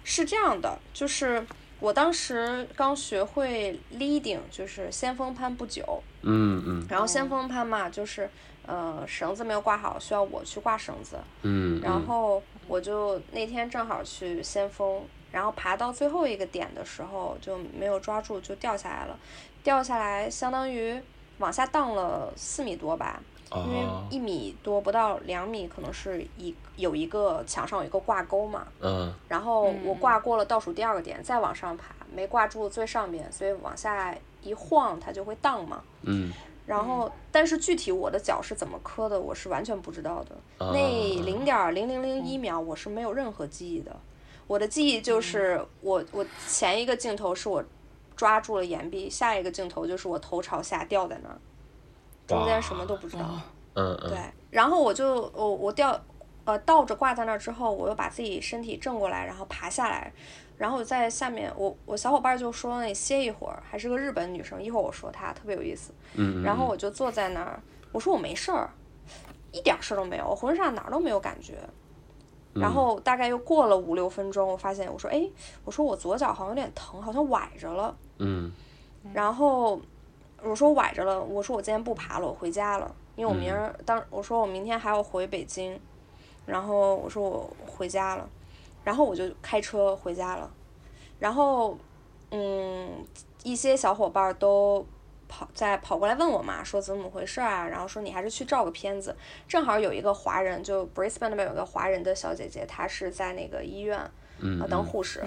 是这样的，就是我当时刚学会 leading，就是先锋攀不久，嗯嗯。然后先锋攀嘛，就是呃绳子没有挂好，需要我去挂绳子，嗯，然后我就那天正好去先锋，然后爬到最后一个点的时候就没有抓住，就掉下来了，掉下来相当于往下荡了四米多吧，因为哦，一米多不到两米，可能是一有一个墙上有一个挂钩嘛，嗯然后我挂过了倒数第二个点，再往上爬，没挂住最上边，所以往下一晃它就会荡嘛。嗯然后，但是具体我的脚是怎么磕的，我是完全不知道的。啊那零点零零零一秒，我是没有任何记忆的。我的记忆就是我我前一个镜头是我抓住了岩壁，下一个镜头就是我头朝下掉在那儿，中间什么都不知道。嗯嗯。对，然后我就我我掉呃倒着挂在那儿之后，我又把自己身体正过来，然后爬下来，然后在下面我我小伙伴就说那歇一会儿，还是个日本女生，一会儿我说她特别有意思，嗯，然后我就坐在那儿，我说我没事儿，一点事儿都没有，我浑身上哪儿都没有感觉。然后大概又过了五六分钟，我发现我说哎，我说我左脚好像有点疼，好像崴着了。嗯。然后我说崴着了，我说我今天不爬了，我回家了，因为我明儿当我说我明天还要回北京，然后我说我回家了，然后我就开车回家了，然后嗯，一些小伙伴都跑在跑过来问我嘛，说怎么回事啊，然后说你还是去照个片子，正好有一个华人，就 Brisbane 那边有个华人的小姐姐，她是在那个医院啊呃当护士。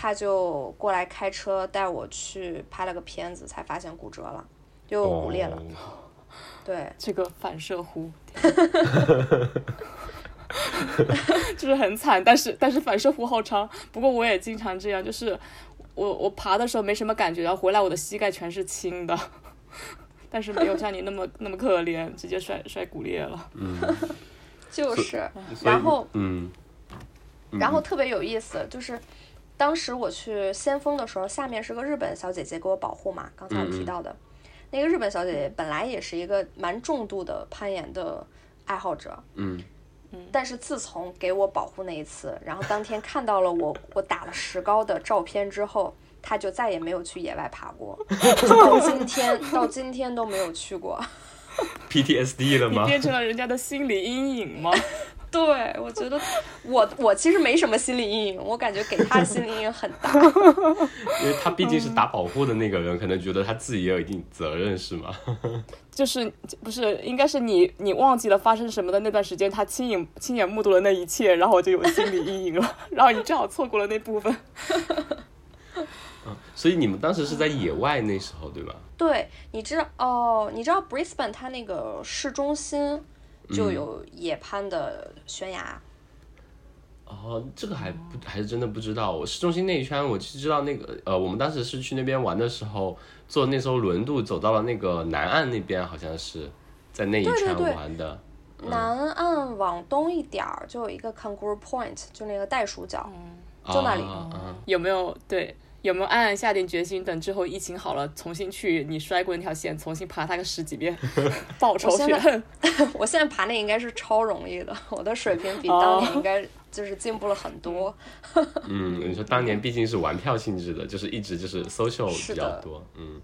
他就过来开车带我去拍了个片子，才发现骨折了，又骨裂了。哦 对，这个反射弧，就是很惨，但是但是反射弧好长。不过我也经常这样，就是我我爬的时候没什么感觉，然后回来我的膝盖全是青的，但是没有像你那么那么可怜，直接摔摔骨裂了。就是，然后嗯然后特别有意思，就是当时我去先锋的时候，下面是个日本小姐姐给我保护嘛，刚才我提到的，那个日本小姐姐本来也是一个蛮重度的攀岩的爱好者，嗯但是自从给我保护那一次，然后当天看到了我我打了石膏的照片之后，他就再也没有去野外爬过，到今天到今天都没有去过。，PTSD 了你吗？变成了人家的心理阴影吗？对，我觉得我我其实没什么心理阴影，我感觉给他心理阴影很大。因为他毕竟是打保护的那个人，可能觉得他自己也有一定责任，是吗？就是不是应该是你你忘记了发生什么的那段时间，他亲眼亲眼目睹了那一切，然后我就有心理阴影了，然后你正好错过了那部分。嗯所以你们当时是在野外那时候，对吧？对，你知道哦，你知道 Brisbane 它那个市中心就有野攀的悬崖。哦，这个还不还是真的不知道。我市中心那一圈，我是知道那个呃，我们当时是去那边玩的时候，坐那艘轮渡走到了那个南岸那边，好像是在那一圈对对对玩的。南岸往东一点儿就有一个 Kangaroo Point，就那个袋鼠角，就那里。啊啊有没有对？有没有暗暗下定决心，等之后疫情好了，重新去你摔过那条线，重新爬它个十几遍，报仇我现在雪恨？我现在爬那应该是超容易的，我的水平比当年应该就是进步了很多。嗯，你说当年毕竟是玩票性质的，就是一直就是 social 比较多，嗯，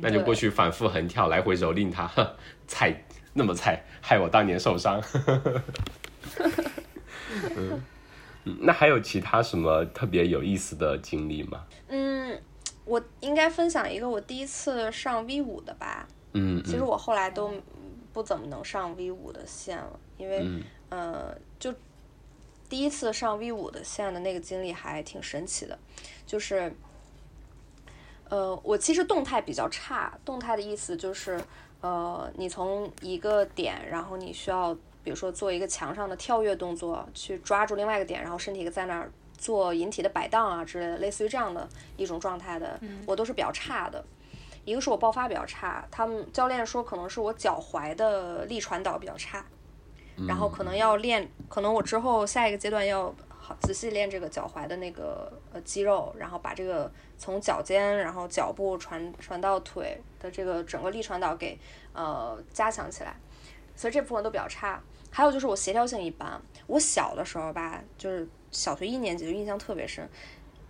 那就过去反复横跳，来回蹂躏他，呵菜那么菜，害我当年受伤。嗯，嗯那还有其他什么特别有意思的经历吗？嗯，我应该分享一个我第一次上 V 五的吧。嗯，其实我后来都不怎么能上 V 五的线了，因为、嗯呃，就第一次上 V 五的线的那个经历还挺神奇的，就是呃，我其实动态比较差，动态的意思就是呃，你从一个点，然后你需要比如说做一个墙上的跳跃动作，去抓住另外一个点，然后身体在那儿做引体的摆荡啊之类的，类似于这样的一种状态的，我都是比较差的。一个是我爆发比较差，他们教练说可能是我脚踝的力传导比较差，然后可能要练，可能我之后下一个阶段要好仔细练这个脚踝的那个呃肌肉，然后把这个从脚尖然后脚部传传到腿的这个整个力传导给呃加强起来，所以这部分都比较差。还有就是我协调性一般，我小的时候吧，就是小学一年级就印象特别深，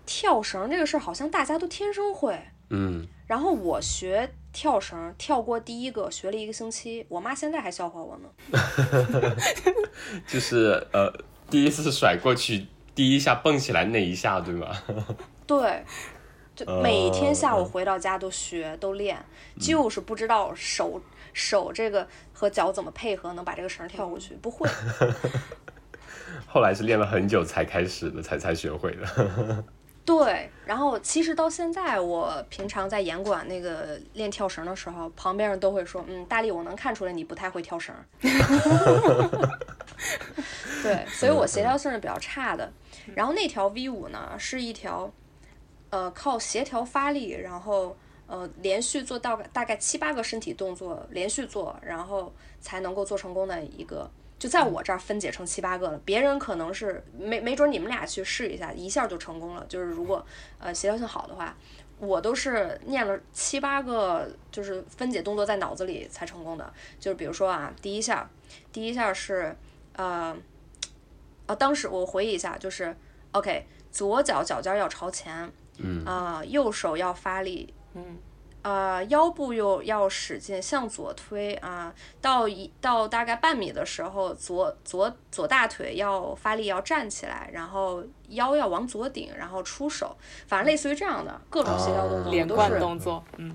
跳绳这个事儿好像大家都天生会。嗯，然后我学跳绳，跳过第一个，学了一个星期，我妈现在还笑话我呢。就是呃，第一次甩过去，第一下蹦起来那一下，对吗？对，就每天下午哦回到家都学都练，就是不知道手手这个和脚怎么配合，能把这个绳跳过去，不会。后来是练了很久才开始的，才才学会的。对，然后其实到现在，我平常在严管那个练跳绳的时候，旁边人都会说：“嗯，大力，我能看出来你不太会跳绳。”对，所以我协调性是比较差的。然后那条 V 五呢，是一条，呃，靠协调发力，然后呃连续做到大概七八个身体动作，连续做，然后才能够做成功的一个。就在我这儿分解成七八个了，别人可能是没没准你们俩去试一下，一下就成功了。就是如果呃协调性好的话，我都是念了七八个，就是分解动作在脑子里才成功的。就是比如说啊，第一下，第一下是呃，啊，当时我回忆一下，就是 OK，左脚脚尖要朝前，嗯啊，右手要发力，嗯。呃，腰部又要使劲向左推啊，到一到大概半米的时候，左左左大腿要发力，要站起来，然后腰要往左顶，然后出手，反正类似于这样的各种协调动作，连贯动作，嗯，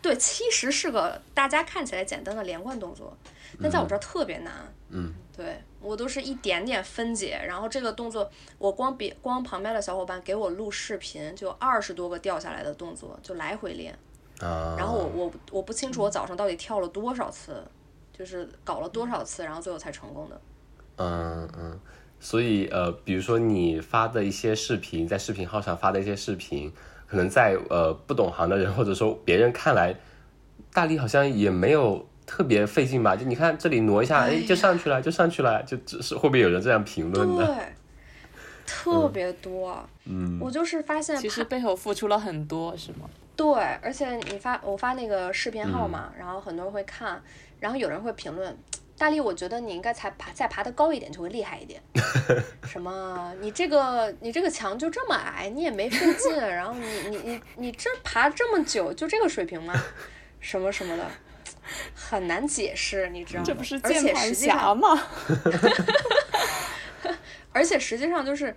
对，其实是个大家看起来简单的连贯动作，但在我这儿特别难，嗯，对我都是一点点分解，然后这个动作我光别光旁边的小伙伴给我录视频，就二十多个掉下来的动作，就来回练。然后我我我不清楚我早上到底跳了多少次，就是搞了多少次，然后最后才成功的。嗯嗯，所以呃，比如说你发的一些视频，在视频号上发的一些视频，可能在呃不懂行的人或者说别人看来，大力好像也没有特别费劲吧？就你看这里挪一下，哎，就上去了，就上去了，就只是会不会有人这样评论的？对，特别多。嗯，我就是发现其实背后付出了很多，是吗？对，而且你发我发那个视频号嘛，然后很多人会看，然后有人会评论，大力，我觉得你应该才爬再爬得高一点就会厉害一点。什么？你这个你这个墙就这么矮，你也没费劲，然后你你你你这爬这么久就这个水平吗？什么什么的，很难解释，你知道吗？这不是键盘侠吗？而且实际上就是，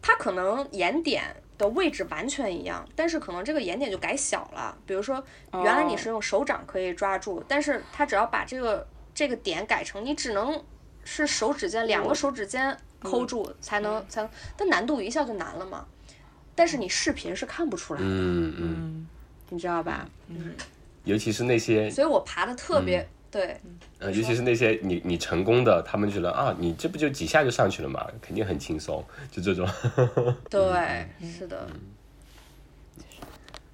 它可能眼点。的位置完全一样，但是可能这个眼点就改小了。比如说，原来你是用手掌可以抓住，但是它只要把这个这个点改成你只能是手指尖两个手指尖抠住才能才，但难度一下就难了嘛。但是你视频是看不出来的，嗯嗯，你知道吧？嗯，尤其是那些，所以我爬的特别。对，呃，尤其是那些你你成功的，他们觉得啊，你这不就几下就上去了嘛，肯定很轻松，就这种。对，是的。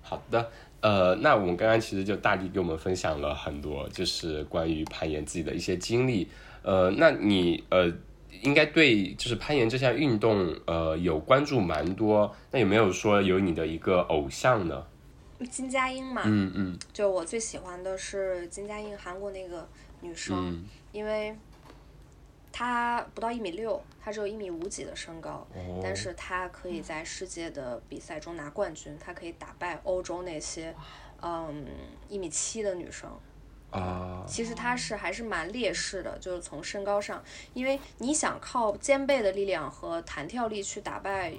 好的，呃，那我们刚刚其实就大力给我们分享了很多，就是关于攀岩自己的一些经历。呃，那你呃应该对就是攀岩这项运动呃有关注蛮多，那有没有说有你的一个偶像呢？金佳英嘛，嗯嗯，就我最喜欢的是金佳英，韩国那个女生，因为她不到一米六，她只有一米五几的身高，但是她可以在世界的比赛中拿冠军，她可以打败欧洲那些，嗯，一米七的女生。啊，其实她是还是蛮劣势的，就是从身高上，因为你想靠肩背的力量和弹跳力去打败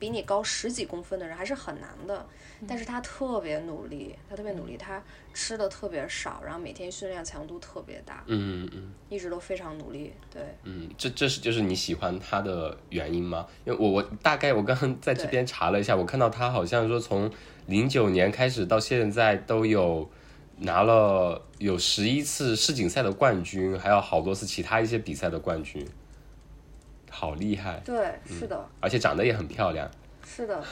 比你高十几公分的人，还是很难的。但是他特别努力，他特别努力，他吃的特别少，然后每天训练强度特别大，嗯嗯，一直都非常努力，对，嗯，这这是就是你喜欢他的原因吗？因为我我大概我刚刚在这边查了一下，我看到他好像说从零九年开始到现在都有拿了有十一次世锦赛的冠军，还有好多次其他一些比赛的冠军，好厉害，对，是的，而且长得也很漂亮。是的，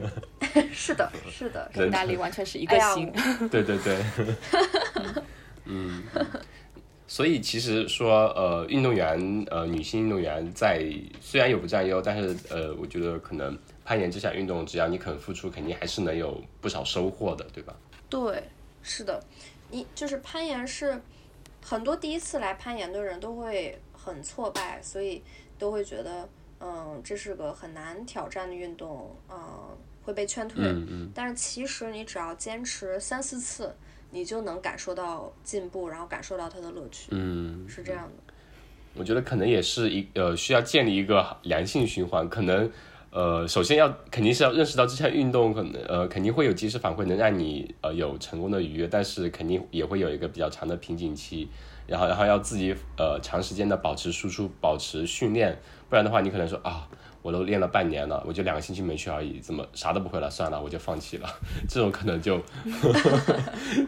是的，是的，跟大力完全是一个心。对对对，嗯，所以其实说，呃，运动员，呃，女性运动员在虽然有不占优，但是呃，我觉得可能攀岩这项运动，只要你肯付出，肯定还是能有不少收获的，对吧？对，是的，你就是攀岩是很多第一次来攀岩的人都会很挫败，所以都会觉得。嗯，这是个很难挑战的运动，嗯，会被劝退。嗯嗯。但是其实你只要坚持三四次，你就能感受到进步，然后感受到它的乐趣。嗯。是这样的。我觉得可能也是一呃，需要建立一个良性循环。可能呃，首先要肯定是要认识到这项运动可能呃肯定会有及时反馈，能让你呃有成功的愉悦，但是肯定也会有一个比较长的瓶颈期。然后然后要自己呃长时间的保持输出，保持训练。不然的话，你可能说啊，我都练了半年了，我就两个星期没去而已，怎么啥都不会了？算了，我就放弃了。这种可能就，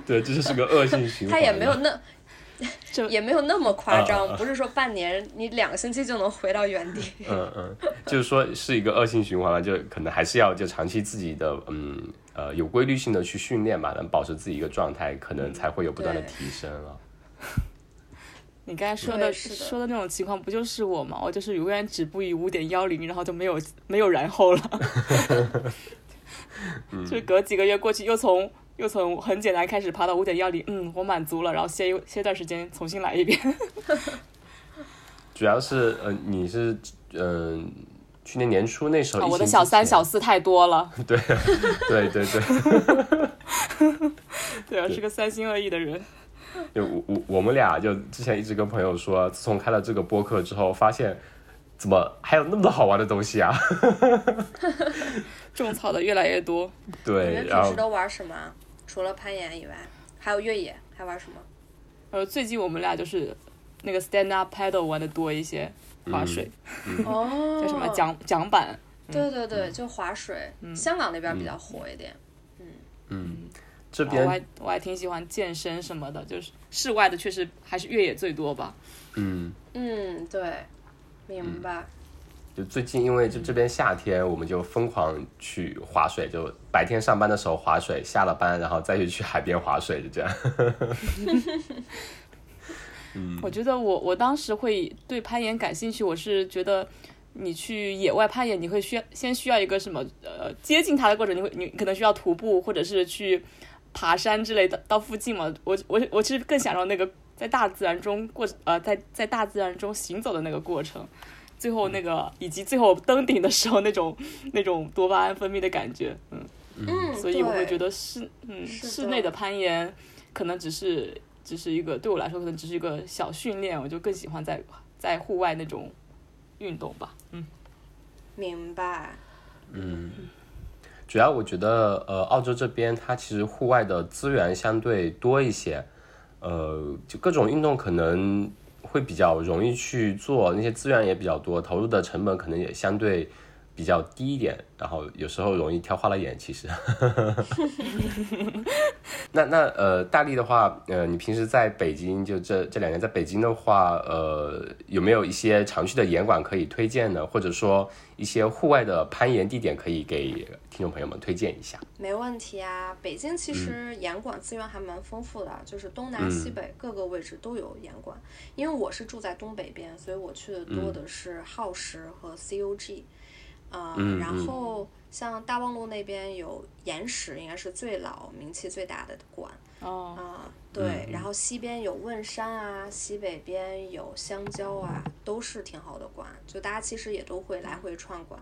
对，这就是个恶性循环。他也没有那，就也没有那么夸张，啊不是说半年你两个星期就能回到原地。嗯嗯，就是说是一个恶性循环了，就可能还是要就长期自己的嗯呃有规律性的去训练吧，能保持自己一个状态，可能才会有不断的提升了。你刚才说的说的那种情况，不就是我吗？我就是永远止步于五点幺零，然后就没有没有然后了。就是隔几个月过去，又从又从很简单开始爬到五点幺零，嗯，我满足了，然后歇一歇段时间，重新来一遍。主要是呃你是嗯、去年年初那时候、啊，我的小三小四太多了，对对对对。对啊，是个三心二意的人。就我我我们俩就之前一直跟朋友说，自从开了这个播客之后，发现怎么还有那么多好玩的东西啊？种草的越来越多。你对，你们平时都玩什么啊？除了攀岩以外，还有越野，还玩什么？呃，最近我们俩就是那个 stand up paddle 玩的多一些，划水，哦叫什么桨桨板。对对对，就划水。香港那边比较火一点。这边我还我还挺喜欢健身什么的，就是室外的确实还是越野最多吧。嗯，嗯，对，明白。就最近因为就这边夏天，我们就疯狂去划水，就白天上班的时候划水，下了班然后再去去海边划水，就这样。我觉得我我当时会对攀岩感兴趣，我是觉得你去野外攀岩，你会需要先需要一个什么呃接近它的过程，你会你可能需要徒步或者是去爬山之类的，到附近嘛。我我我其实更享受那个在大自然中过呃在在大自然中行走的那个过程。最后那个，以及最后登顶的时候那种 那种多巴胺分泌的感觉，嗯，嗯，所以我会觉得室嗯室内的攀岩可能只是只是一个对我来说可能只是一个小训练，我就更喜欢在在户外那种运动吧。嗯，明白。主要我觉得，呃，澳洲这边它其实户外的资源相对多一些，呃，就各种运动可能会比较容易去做，那些资源也比较多，投入的成本可能也相对比较低一点，然后有时候容易挑花了眼。其实，那那呃，大力的话，呃，你平时在北京就这这两年在北京的话，呃，有没有一些常去的岩馆可以推荐呢？或者说一些户外的攀岩地点可以给听众朋友们推荐一下？没问题啊，北京其实岩馆资源还蛮丰富的，就是东南西北各个位置都有岩馆。因为我是住在东北边，所以我去的多的是耗时和 COG。呃，然后像大望路那边有岩石，应该是最老、名气最大的馆。哦，啊、对，然后西边有汶山啊，西北边有香蕉啊，都是挺好的馆，就大家其实也都会来回串馆。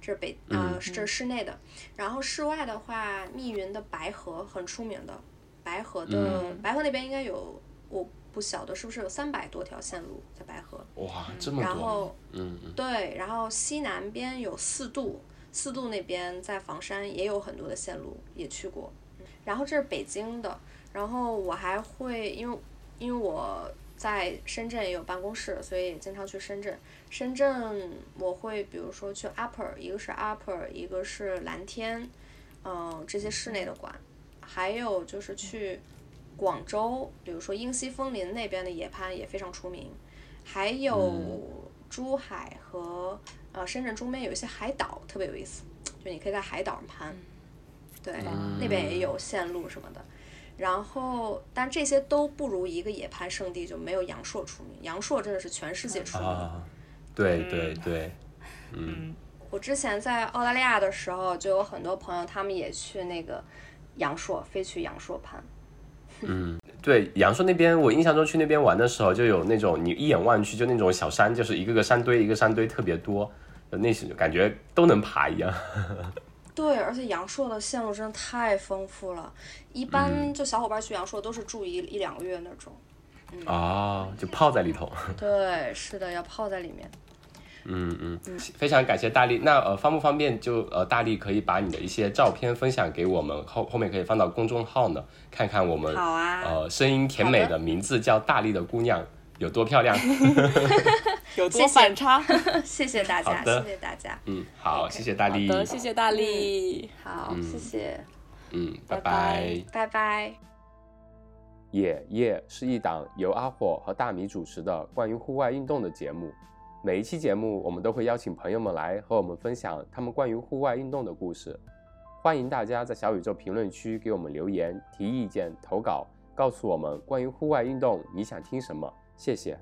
这是北呃，这是室内的，然后室外的话，密云的白河很出名的，白河的、白河那边应该有，我不晓得是不是有三百多条线路在白河，哇，这么多，然后嗯嗯对，然后西南边有四渡，四渡那边在房山也有很多的线路，也去过。然后这是北京的，然后我还会因为因为我在深圳也有办公室，所以也经常去深圳。深圳我会比如说去 Upper，一个是 Upper，一个是蓝天，嗯、这些室内的馆，还有就是去广州，比如说英西枫林那边的野攀也非常出名，还有珠海和呃深圳中间有一些海岛特别有意思，就你可以在海岛上攀，对，那边也有线路什么的。然后，但这些都不如一个野攀圣地，就没有阳朔出名。阳朔真的是全世界出名。啊，对对对，我之前在澳大利亚的时候，就有很多朋友，他们也去那个阳朔，飞去阳朔攀。对，阳朔那边，我印象中去那边玩的时候，就有那种你一眼望去就那种小山，就是一个个山堆，一个山堆特别多，那些感觉都能爬一样。对，而且阳朔的线路真的太丰富了，一般就小伙伴去阳朔都是住一一两个月那种。哦，就泡在里头。对，是的，要泡在里面。嗯嗯，非常感谢大力。那呃，方不方便就呃，大力可以把你的一些照片分享给我们，后后面可以放到公众号呢，看看我们好啊呃声音甜美的名字叫大力的姑娘有多漂亮。有多反差？谢谢大家，谢谢大家。嗯，好，谢谢大力。好的，谢谢大力。好，谢谢。嗯，拜拜，拜拜。野夜是一档由阿火和大米主持的关于户外运动的节目。每一期节目，我们都会邀请朋友们来和我们分享他们关于户外运动的故事。欢迎大家在小宇宙评论区给我们留言、提意见、投稿，告诉我们关于户外运动你想听什么。谢谢。